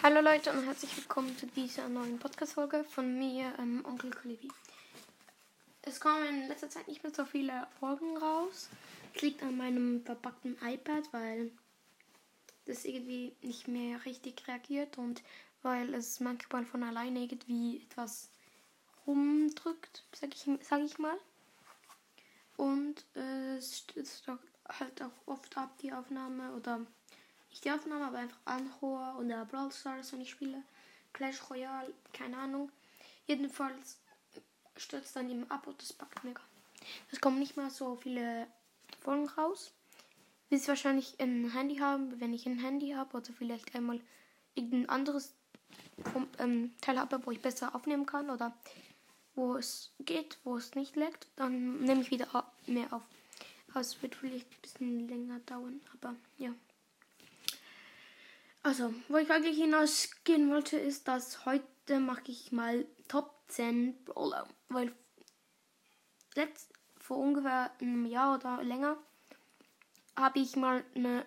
Hallo Leute und herzlich willkommen zu dieser neuen Podcast-Folge von mir, ähm, Onkel Klivi. Es kommen in letzter Zeit nicht mehr so viele Folgen raus. Es liegt an meinem verpackten iPad, weil das irgendwie nicht mehr richtig reagiert und weil es manchmal von alleine irgendwie etwas rumdrückt, sag ich, sag ich mal. Und äh, es stürzt halt auch oft ab, die Aufnahme oder nicht die Aufnahme, aber einfach Anhor oder Brawl Stars, wenn ich spiele. Clash Royale, keine Ahnung. Jedenfalls stürzt dann eben ab und das packt mega. Es kommen nicht mehr so viele Folgen raus. Bis ich wahrscheinlich ein Handy haben, wenn ich ein Handy habe oder vielleicht einmal irgendein anderes vom, ähm, Teil habe, wo ich besser aufnehmen kann oder wo es geht, wo es nicht leckt, dann nehme ich wieder mehr auf. Aber es wird vielleicht ein bisschen länger dauern, aber ja. Also, wo ich eigentlich hinausgehen wollte, ist, dass heute mache ich mal Top 10 Brawler. Weil letzt, vor ungefähr einem Jahr oder länger habe ich mal eine,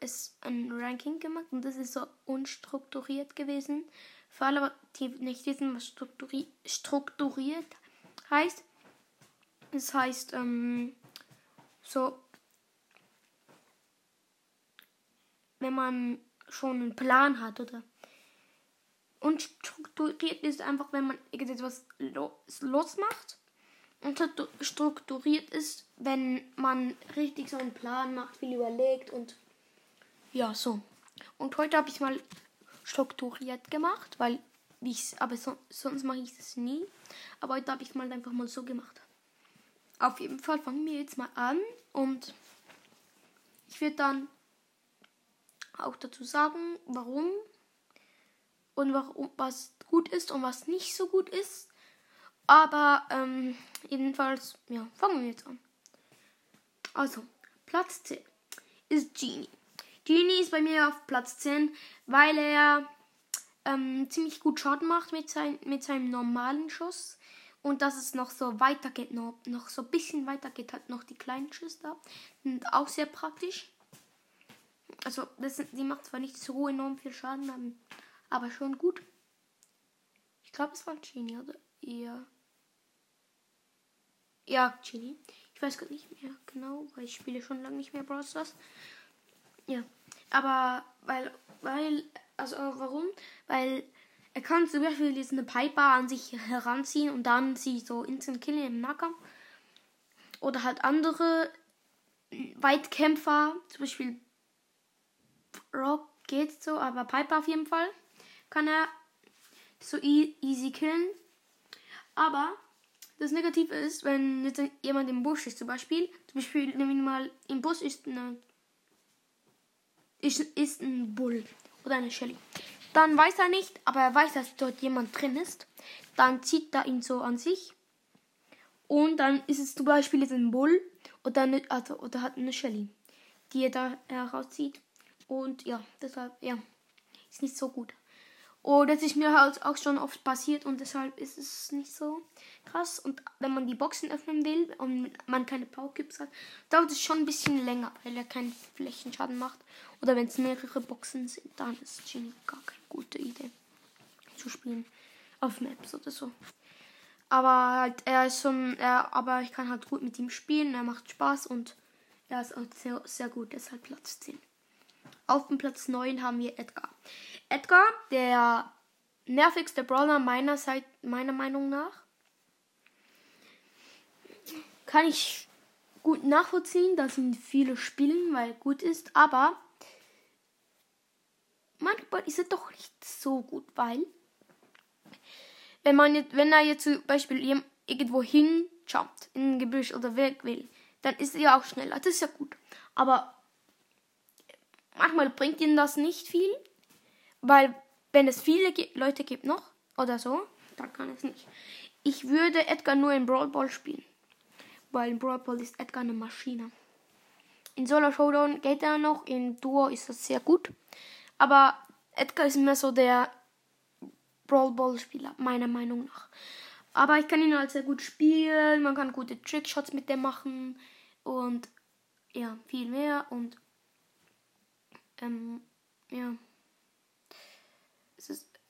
es, ein Ranking gemacht und das ist so unstrukturiert gewesen. Für alle, die nicht wissen, was strukturi strukturiert heißt. Das heißt, ähm, so, wenn man schon einen Plan hat, oder? Und strukturiert ist einfach, wenn man irgendetwas losmacht. Und strukturiert ist, wenn man richtig so einen Plan macht, viel überlegt und ja, so. Und heute habe ich mal strukturiert gemacht, weil ich aber so, sonst mache ich das nie. Aber heute habe ich mal einfach mal so gemacht. Auf jeden Fall fangen wir jetzt mal an und ich werde dann auch dazu sagen, warum und warum, was gut ist und was nicht so gut ist. Aber ähm, jedenfalls, ja, fangen wir jetzt an. Also, Platz 10 ist Genie. Genie ist bei mir auf Platz 10, weil er ähm, ziemlich gut Schaden macht mit, sein, mit seinem normalen Schuss. Und dass es noch so weitergeht, noch, noch so ein bisschen weitergeht, hat noch die kleinen Schüsse da. Sind auch sehr praktisch. Also, das, die macht zwar nicht so enorm viel Schaden, aber schon gut. Ich glaube, es war Genie oder eher. Ja, Genie. Ich weiß gar nicht mehr genau, weil ich spiele schon lange nicht mehr Brawl Stars. Ja, aber weil, weil, also warum? Weil er kann zum Beispiel jetzt eine Piper an sich heranziehen und dann sie so instant killen im Nahkampf. Oder halt andere Weitkämpfer, zum Beispiel Rock geht so, aber Piper auf jeden Fall kann er so e easy killen. Aber das Negative ist, wenn jemand im Busch ist, zum Beispiel, zum Beispiel nehmen wir mal, im Bus ist eine ist, ist ein Bull oder eine Shelly. Dann weiß er nicht, aber er weiß, dass dort jemand drin ist. Dann zieht er ihn so an sich. Und dann ist es zum Beispiel jetzt ein Bull oder, eine, also, oder hat eine Shelly, die er da herauszieht. Und ja, deshalb, ja, ist nicht so gut. Und das ist mir halt auch schon oft passiert und deshalb ist es nicht so krass. Und wenn man die Boxen öffnen will und man keine Powercubes hat, dauert es schon ein bisschen länger, weil er keinen Flächenschaden macht. Oder wenn es mehrere Boxen sind, dann ist es Genie gar keine gute Idee zu spielen. Auf Maps oder so. Aber halt, er ist schon, er, aber ich kann halt gut mit ihm spielen, er macht Spaß und er ist auch sehr, sehr gut, deshalb Platz 10. Auf dem Platz 9 haben wir Edgar. Edgar, der nervigste Brawler meiner, Seite, meiner Meinung nach. Kann ich gut nachvollziehen, dass ihn viele spielen, weil er gut ist, aber manchmal ist er doch nicht so gut, weil wenn man jetzt, wenn er jetzt zum Beispiel irgendwo hinjumpt, in ein Gebüsch oder weg will, dann ist er ja auch schneller. Das ist ja gut. Aber manchmal bringt ihnen das nicht viel, weil wenn es viele Leute gibt noch oder so, dann kann es nicht. Ich würde Edgar nur in Brawl Ball spielen, weil in Brawl Ball ist Edgar eine Maschine. In Solo Showdown geht er noch, in Duo ist das sehr gut, aber Edgar ist mehr so der Brawl Ball Spieler, meiner Meinung nach. Aber ich kann ihn halt sehr gut spielen, man kann gute Trickshots mit dem machen und ja, viel mehr und ähm, ja.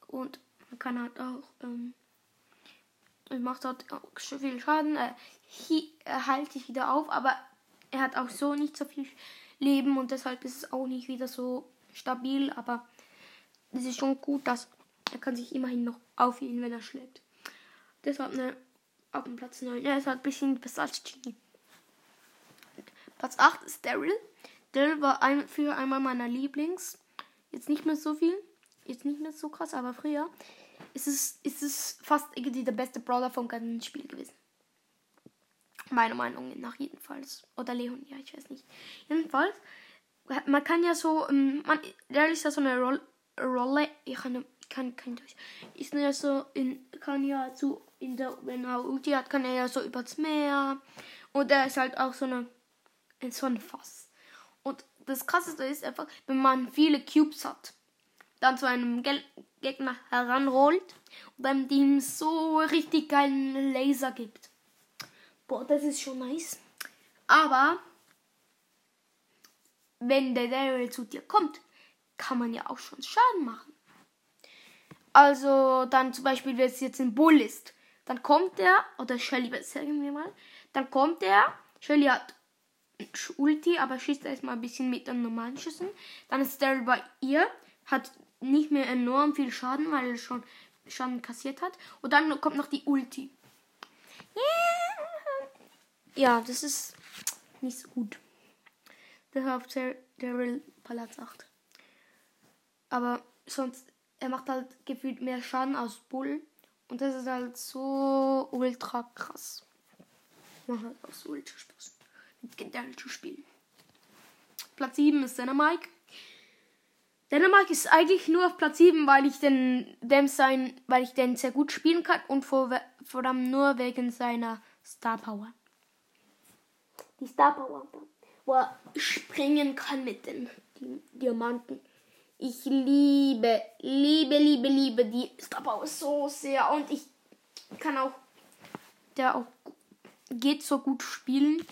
und man kann halt auch, ähm, macht halt auch viel Schaden. Er, er heilt sich wieder auf, aber er hat auch so nicht so viel Leben und deshalb ist es auch nicht wieder so stabil, aber es ist schon gut, dass er kann sich immerhin noch aufheben, wenn er schlägt. Deshalb ne, auf dem Platz 9. Er ist halt ein bisschen besser als Genie. Platz 8 ist Daryl. Daryl war ein, früher einmal meiner Lieblings. Jetzt nicht mehr so viel. Jetzt nicht mehr so krass, aber früher ist es, ist es fast irgendwie der beste Brawler vom ganzen Spiel gewesen. Meiner Meinung nach jedenfalls. Oder Leon, ja, ich weiß nicht. Jedenfalls, man kann ja so, ähm, man, Daryl ist ja so eine Rolle, Rolle ich kann, kann, kann durch. Ist ja so, in, kann ja so, in der, wenn er Ulti hat, kann er ja so übers Meer. Und er ist halt auch so eine, so ein Fass. Das krasseste ist einfach, wenn man viele Cubes hat, dann zu einem Gel Gegner heranrollt und dann ihm so richtig geilen Laser gibt. Boah, das ist schon nice. Aber wenn der Daryl zu dir kommt, kann man ja auch schon Schaden machen. Also dann zum Beispiel, wenn es jetzt ein Bull ist, dann kommt er, oder Shelly, sagen wir mal, dann kommt er, Shelly hat Ulti, aber schießt erstmal ein bisschen mit den normalen Schüssen. Dann ist Daryl bei ihr, hat nicht mehr enorm viel Schaden, weil er schon Schaden kassiert hat. Und dann kommt noch die Ulti. Ja, das ist nicht so gut. Deshalb Daryl Platz 8. Aber sonst, er macht halt gefühlt mehr Schaden als Bull. Und das ist halt so ultra krass. Macht halt auch so ultra Spaß. Daryl zu spielen. Platz 7 ist Dynamike. Dänemark ist eigentlich nur auf Platz 7, weil ich den, dem sein, weil ich den sehr gut spielen kann und vor, vor allem nur wegen seiner Star Power. Die Star Power, wo er springen kann mit den Diamanten. Ich liebe, liebe, liebe, liebe die Star Power so sehr und ich kann auch, der auch geht so gut spielen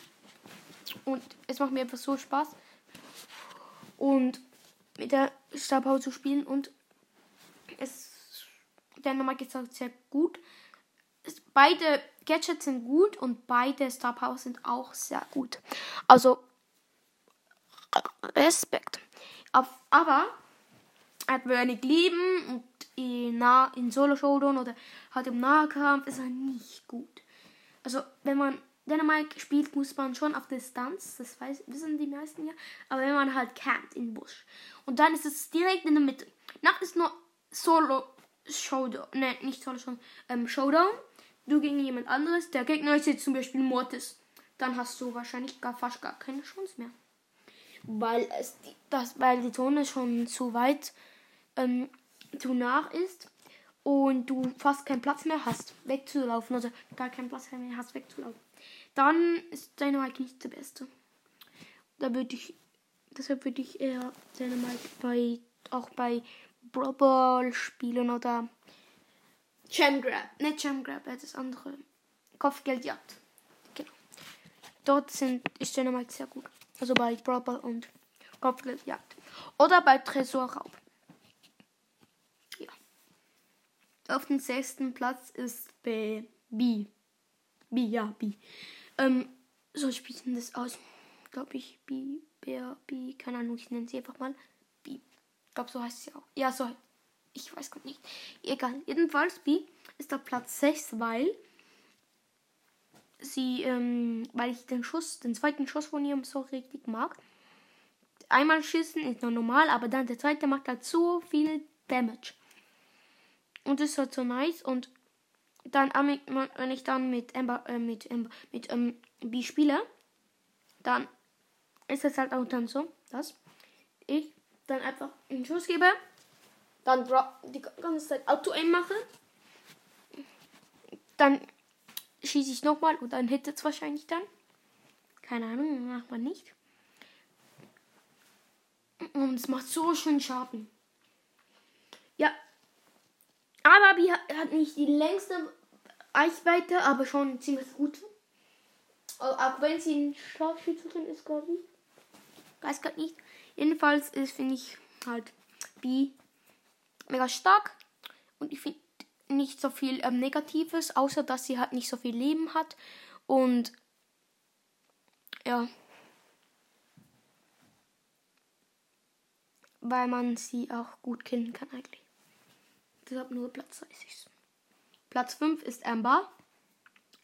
und es macht mir einfach so Spaß. Und mit der Star zu spielen und es der Nummer gesagt sehr gut. Es, beide Gadgets sind gut und beide Star sind auch sehr gut. Also Respekt. Auf, aber er hat wenig Leben und in, in Solo Showdown oder halt im Nahkampf ist er nicht gut. Also wenn man Dynamite spielt, man schon auf Distanz, das weiß, wissen die meisten ja, aber wenn man halt campt im Busch. Und dann ist es direkt in der Mitte. Nach ist nur Solo Showdown, ne, nicht Solo Showdown, ähm, Showdown. Du gegen jemand anderes, der Gegner ist jetzt zum Beispiel Mortis. Dann hast du wahrscheinlich gar fast gar keine Chance mehr. Weil es das, weil die Zone schon zu weit ähm, zu nah ist und du fast keinen Platz mehr hast, wegzulaufen, also gar keinen Platz mehr hast, wegzulaufen dann ist Dynamite nicht der beste. Da würde ich, deshalb würde ich eher Dynamite bei, auch bei Brawl spielen oder Gem Grab. Nicht Gem Grab, das andere. Kopfgeldjagd. Genau. Dort sind, ist Dynamite sehr gut. Also bei Brawl und Kopfgeldjagd. Oder bei Tresorraub. Auf dem sechsten Platz ist B. B. B, ja, B. Ähm, so denn das aus? Glaube ich, B, Bär, B, keine Ahnung, ich nenne sie einfach mal B. Ich glaube, so heißt sie auch. Ja, so. Ich weiß gar nicht. Egal. Jedenfalls, B ist auf Platz 6, weil sie, ähm, weil ich den Schuss, den zweiten Schuss von ihr so richtig mag. Einmal schießen ist noch normal, aber dann der zweite macht halt so viel Damage. Und das ist halt so nice und dann, wenn ich dann mit Ember, äh, mit Ember, mit ähm, B spiele, dann ist es halt auch dann so, dass ich dann einfach einen Schuss gebe, dann die ganze Zeit Auto-Aim mache, dann schieße ich nochmal und dann hittet es wahrscheinlich dann. Keine Ahnung, macht man nicht. Und es macht so schön Schaden. Ja, aber die hat nicht die längste Reichweite, aber schon ziemlich gut. Auch wenn sie ein Scharfschützerin ist, glaube ich. Weiß gerade nicht. Jedenfalls ist, finde ich, halt B mega stark. Und ich finde nicht so viel ähm, Negatives, außer dass sie halt nicht so viel Leben hat. Und ja. Weil man sie auch gut kennen kann eigentlich. Deshalb nur Platz 30. Platz 5 ist Amber.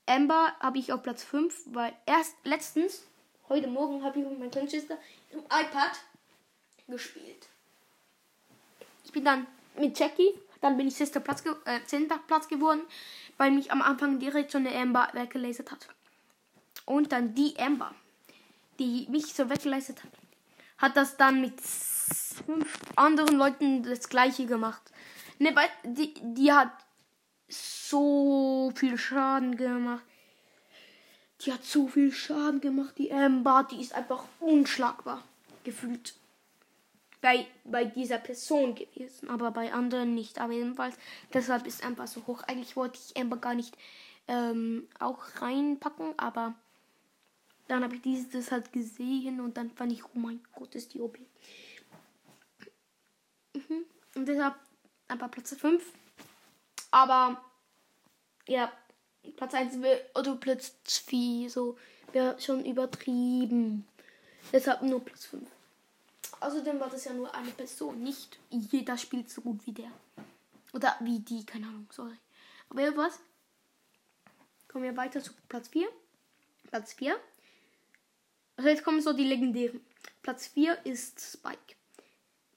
Amber habe ich auf Platz 5, weil erst letztens, heute Morgen, habe ich mit meiner kleinen Schwester im iPad gespielt. Ich bin dann mit Jackie, dann bin ich sechster Platz, äh, zehnter Platz geworden, weil mich am Anfang direkt so eine Amber weggelasert hat. Und dann die Amber, die mich so weggelasert hat, hat das dann mit fünf anderen Leuten das gleiche gemacht. Ne, weil die, die hat so viel Schaden gemacht. Die hat so viel Schaden gemacht, die Amber, die ist einfach unschlagbar gefühlt. Bei, bei dieser Person gewesen, aber bei anderen nicht. Aber jedenfalls, deshalb ist Amber so hoch. Eigentlich wollte ich Amber gar nicht ähm, auch reinpacken, aber dann habe ich dieses halt gesehen und dann fand ich, oh mein Gott, ist die OP. Mhm. Und deshalb aber Platz 5. Aber ja, Platz 1 oder Platz 4, so wäre schon übertrieben. Deshalb nur Platz 5. Außerdem war das ja nur eine Person, nicht jeder spielt so gut wie der. Oder wie die, keine Ahnung, sorry. Aber was? Kommen wir weiter zu Platz 4. Platz 4. Also jetzt kommen so die legendären. Platz 4 ist Spike.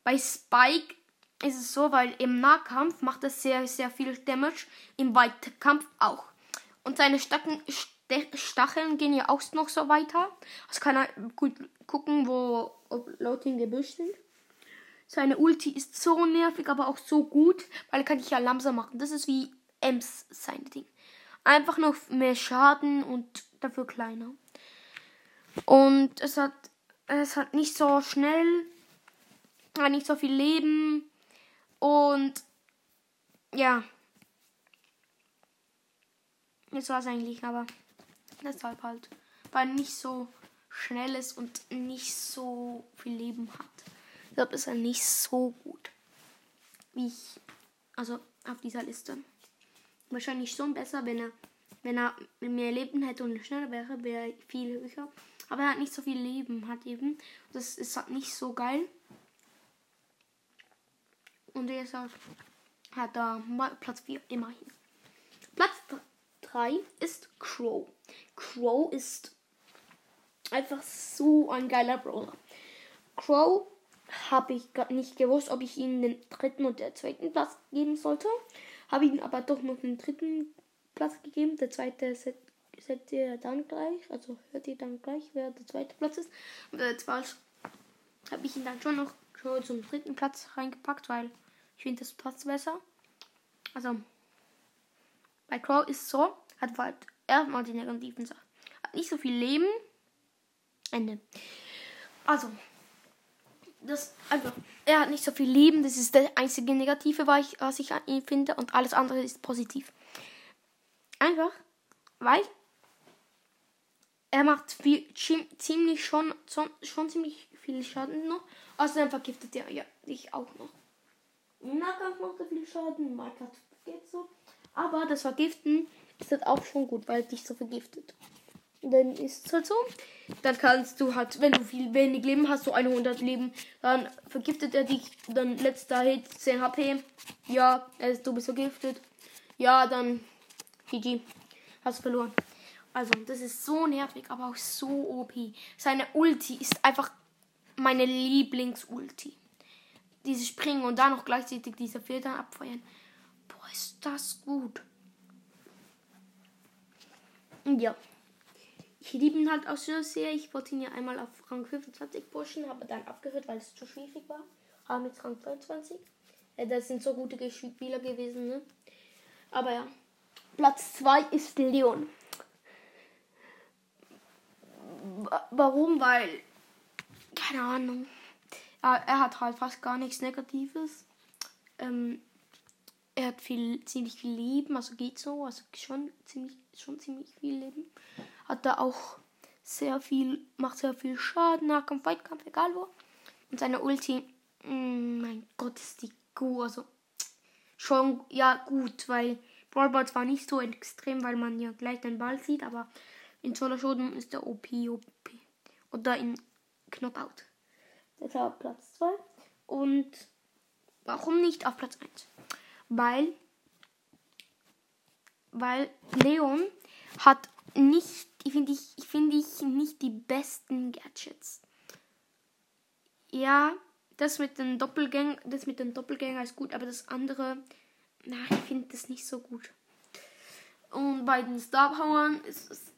Bei Spike ist es so, weil im Nahkampf macht er sehr, sehr viel Damage, im Weitkampf auch. Und seine Stacken, Stacheln gehen ja auch noch so weiter. Also kann er gut gucken, wo Leute im Gebüsch sind. Seine Ulti ist so nervig, aber auch so gut, weil er kann dich ja langsam machen. Das ist wie Ems sein Ding. Einfach noch mehr Schaden und dafür kleiner. Und es hat, es hat nicht so schnell, nicht so viel Leben und ja. Das war es eigentlich, aber deshalb halt. Weil nicht so schnell ist und nicht so viel Leben hat. Ich glaube, ist er nicht so gut. Wie ich. Also auf dieser Liste. Wahrscheinlich schon besser, wenn er, wenn er mehr Leben hätte und schneller wäre, wäre viel höher. Aber er hat nicht so viel Leben, hat eben. Das ist halt nicht so geil. Und deshalb hat er Platz 4 immerhin. Platz 3 ist Crow. Crow ist einfach so ein geiler Brawler. Crow habe ich nicht gewusst, ob ich ihm den dritten und den zweiten Platz geben sollte. Habe ihm aber doch noch den dritten Platz gegeben. Der zweite seht, seht ihr dann gleich. Also hört ihr dann gleich, wer der zweite Platz ist. Und der zweite habe ich ihn dann schon noch schon zum dritten Platz reingepackt, weil ich finde, das passt besser. Also, bei Crow ist so, hat halt erstmal die negativen Sachen. Hat nicht so viel Leben. Ende. Also, das einfach, er hat nicht so viel Leben. Das ist das einzige Negative, was ich, an ihm finde. Und alles andere ist positiv. Einfach, weil er macht viel, ziemlich schon, schon ziemlich viel Schaden noch. Außerdem vergiftet er ja dich auch noch. Nahkampf macht er viel Schaden, Minecraft geht so. Aber das Vergiften ist halt auch schon gut, weil dich so vergiftet. Dann ist es halt so. Dann kannst du halt, wenn du viel wenig Leben hast, so 100 Leben, dann vergiftet er dich. Dann letzter Hit, 10 HP. Ja, du bist vergiftet. Ja, dann GG. Hast verloren. Also, das ist so nervig, aber auch so OP. Seine Ulti ist einfach meine Lieblings-Ulti dieses Springen und dann noch gleichzeitig diese Filter abfeuern. Boah, ist das gut. Ja. Ich liebe ihn halt auch so sehr. Ich wollte ihn ja einmal auf Rang 25 pushen, habe dann abgehört, weil es zu schwierig war. Aber mit Rang 22. Ja, das sind so gute Spieler gewesen, ne? Aber ja. Platz 2 ist Leon. Warum? Weil. Keine Ahnung. Er, er hat halt fast gar nichts Negatives. Ähm, er hat viel, ziemlich viel Leben, also geht so, also schon ziemlich, schon ziemlich viel Leben. Hat er auch sehr viel, macht sehr viel Schaden, Nahkampf, Weitkampf, egal wo. Und seine Ulti, mm, mein Gott, ist die gut, also schon ja gut, weil Brawlball zwar nicht so extrem, weil man ja gleich den Ball sieht, aber in Solo Showdown ist der OP, OP. Oder in Knockout. Deshalb Platz 2. Und warum nicht auf Platz 1? Weil, weil Leon hat nicht, finde ich, finde ich, nicht die besten Gadgets. Ja, das mit den Doppelgänger, das mit den Doppelgänger ist gut, aber das andere, na, ich finde das nicht so gut. Und bei den Star Powern ist es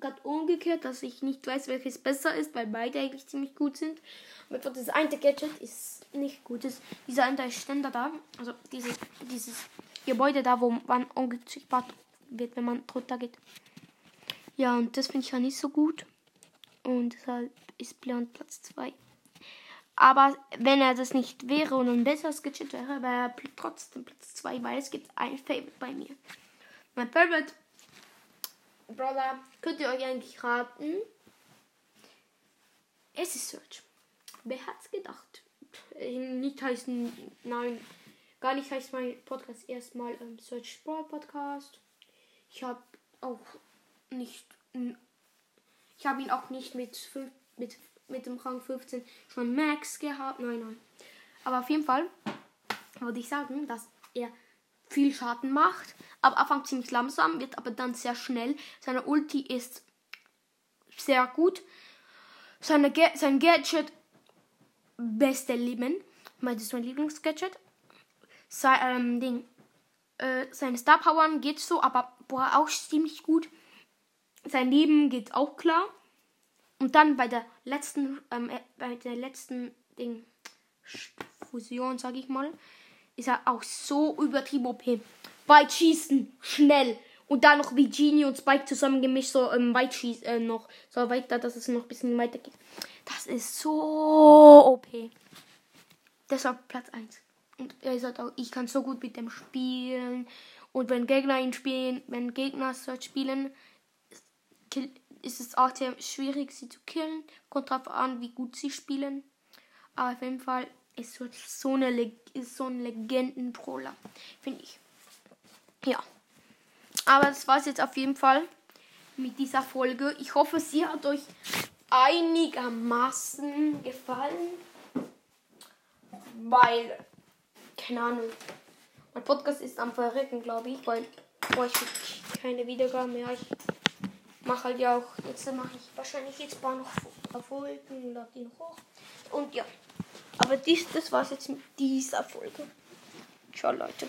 gerade umgekehrt, dass ich nicht weiß, welches besser ist, weil beide eigentlich ziemlich gut sind. Aber das eine Gadget ist nicht gut. Das, dieser eine Ständer da, also diese, dieses Gebäude da, wo man unsichtbar wird, wenn man drunter geht. Ja, und das finde ich ja nicht so gut. Und deshalb ist Leon Platz 2. Aber wenn er das nicht wäre und ein besseres Gadget wäre, wäre er trotzdem Platz 2, weil es gibt ein Favorite bei mir. Mein Favorite Brother, könnt ihr euch eigentlich raten? Es ist Search. Wer hat's gedacht? Äh, nicht heißen, nein, gar nicht heißt mein Podcast erstmal ähm, Search Brawl Podcast. Ich habe auch nicht, ich habe ihn auch nicht mit, mit mit dem Rang 15 schon Max gehabt. Nein, nein. Aber auf jeden Fall würde ich sagen, dass er viel Schaden macht. Am Anfang ziemlich langsam, wird aber dann sehr schnell. Seine Ulti ist sehr gut. Seine Ga sein Gadget, beste Leben. Das ist mein Lieblingsgadget. Sein ähm, Ding. Äh, seine Star Power geht so, aber boah, auch ziemlich gut. Sein Leben geht auch klar. Und dann bei der letzten, ähm, äh, bei der letzten Ding, Fusion, sag ich mal, ist er auch so übertrieben OP. Weit schießen, schnell. Und dann noch wie Genie und Spike zusammen gemischt, so ähm, weit schießen, äh, noch so weiter, dass es noch ein bisschen weiter geht. Das ist so OP. Deshalb Platz 1. Und er sagt auch, ich kann so gut mit dem spielen. Und wenn Gegner ihn spielen, wenn Gegner Search spielen, ist es auch sehr schwierig, sie zu killen. Kommt drauf an, wie gut sie spielen. Aber auf jeden Fall ist es so, eine ist so ein Legenden-Brawler, finde ich. Ja. Aber das war es jetzt auf jeden Fall mit dieser Folge. Ich hoffe, sie hat euch einigermaßen gefallen. Weil, keine Ahnung, mein Podcast ist am Verrecken, glaube ich, weil oh, ich keine Wiedergaben mehr. Ich mache halt ja auch, jetzt mache ich wahrscheinlich jetzt ein paar noch Folgen und lade die noch hoch. Und ja, aber dies, das war's jetzt mit dieser Folge. Ciao Leute,